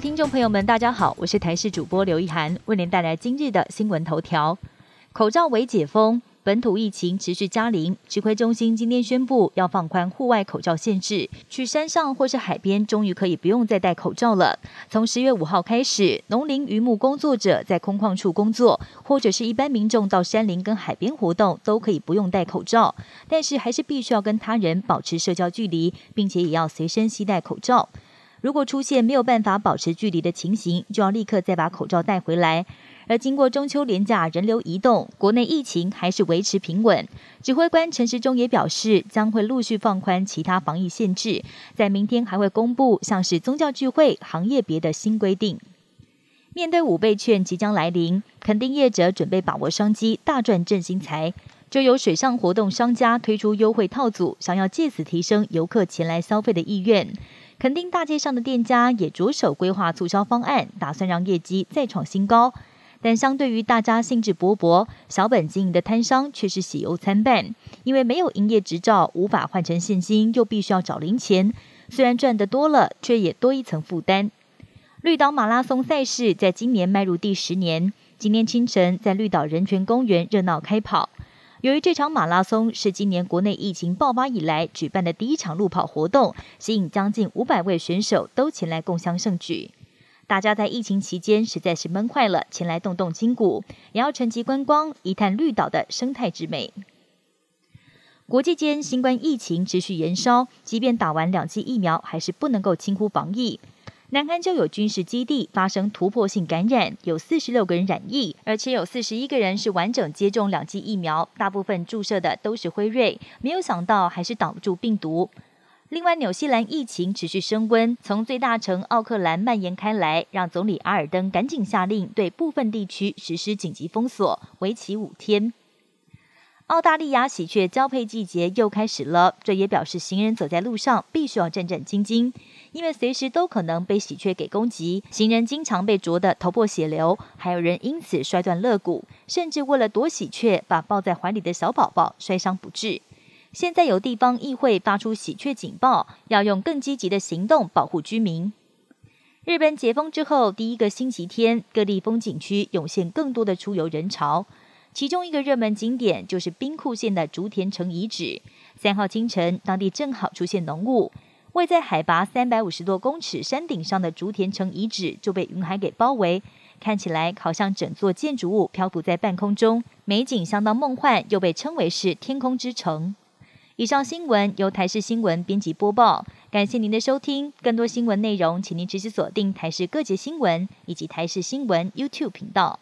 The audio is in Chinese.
听众朋友们，大家好，我是台视主播刘一涵，为您带来今日的新闻头条。口罩为解封，本土疫情持续加零。指挥中心今天宣布要放宽户外口罩限制，去山上或是海边，终于可以不用再戴口罩了。从十月五号开始，农林渔牧工作者在空旷处工作，或者是一般民众到山林跟海边活动，都可以不用戴口罩，但是还是必须要跟他人保持社交距离，并且也要随身携带口罩。如果出现没有办法保持距离的情形，就要立刻再把口罩带回来。而经过中秋连假人流移动，国内疫情还是维持平稳。指挥官陈时中也表示，将会陆续放宽其他防疫限制，在明天还会公布像是宗教聚会、行业别的新规定。面对五倍券即将来临，肯定业者准备把握商机，大赚振兴财。就有水上活动商家推出优惠套组，想要借此提升游客前来消费的意愿。肯定大街上的店家也着手规划促销方案，打算让业绩再创新高。但相对于大家兴致勃勃、小本经营的摊商却是喜忧参半，因为没有营业执照，无法换成现金，又必须要找零钱。虽然赚得多了，却也多一层负担。绿岛马拉松赛事在今年迈入第十年，今天清晨在绿岛人权公园热闹开跑。由于这场马拉松是今年国内疫情爆发以来举办的第一场路跑活动，吸引将近五百位选手都前来共襄盛举。大家在疫情期间实在是闷坏了，前来动动筋骨，也要趁机观光一探绿岛的生态之美。国际间新冠疫情持续延烧，即便打完两剂疫苗，还是不能够轻忽防疫。南安就有军事基地发生突破性感染，有四十六个人染疫，而且有四十一个人是完整接种两剂疫苗，大部分注射的都是辉瑞。没有想到还是挡不住病毒。另外，纽西兰疫情持续升温，从最大城奥克兰蔓延开来，让总理阿尔登赶紧下令对部分地区实施紧急封锁，为期五天。澳大利亚喜鹊交配季节又开始了，这也表示行人走在路上必须要战战兢兢，因为随时都可能被喜鹊给攻击。行人经常被啄得头破血流，还有人因此摔断肋骨，甚至为了躲喜鹊，把抱在怀里的小宝宝摔伤不治。现在有地方议会发出喜鹊警报，要用更积极的行动保护居民。日本解封之后第一个星期天，各地风景区涌现更多的出游人潮。其中一个热门景点就是兵库县的竹田城遗址。三号清晨，当地正好出现浓雾，位在海拔三百五十多公尺山顶上的竹田城遗址就被云海给包围，看起来好像整座建筑物漂浮在半空中，美景相当梦幻，又被称为是天空之城。以上新闻由台视新闻编辑播报，感谢您的收听。更多新闻内容，请您持续锁定台视各界新闻以及台视新闻 YouTube 频道。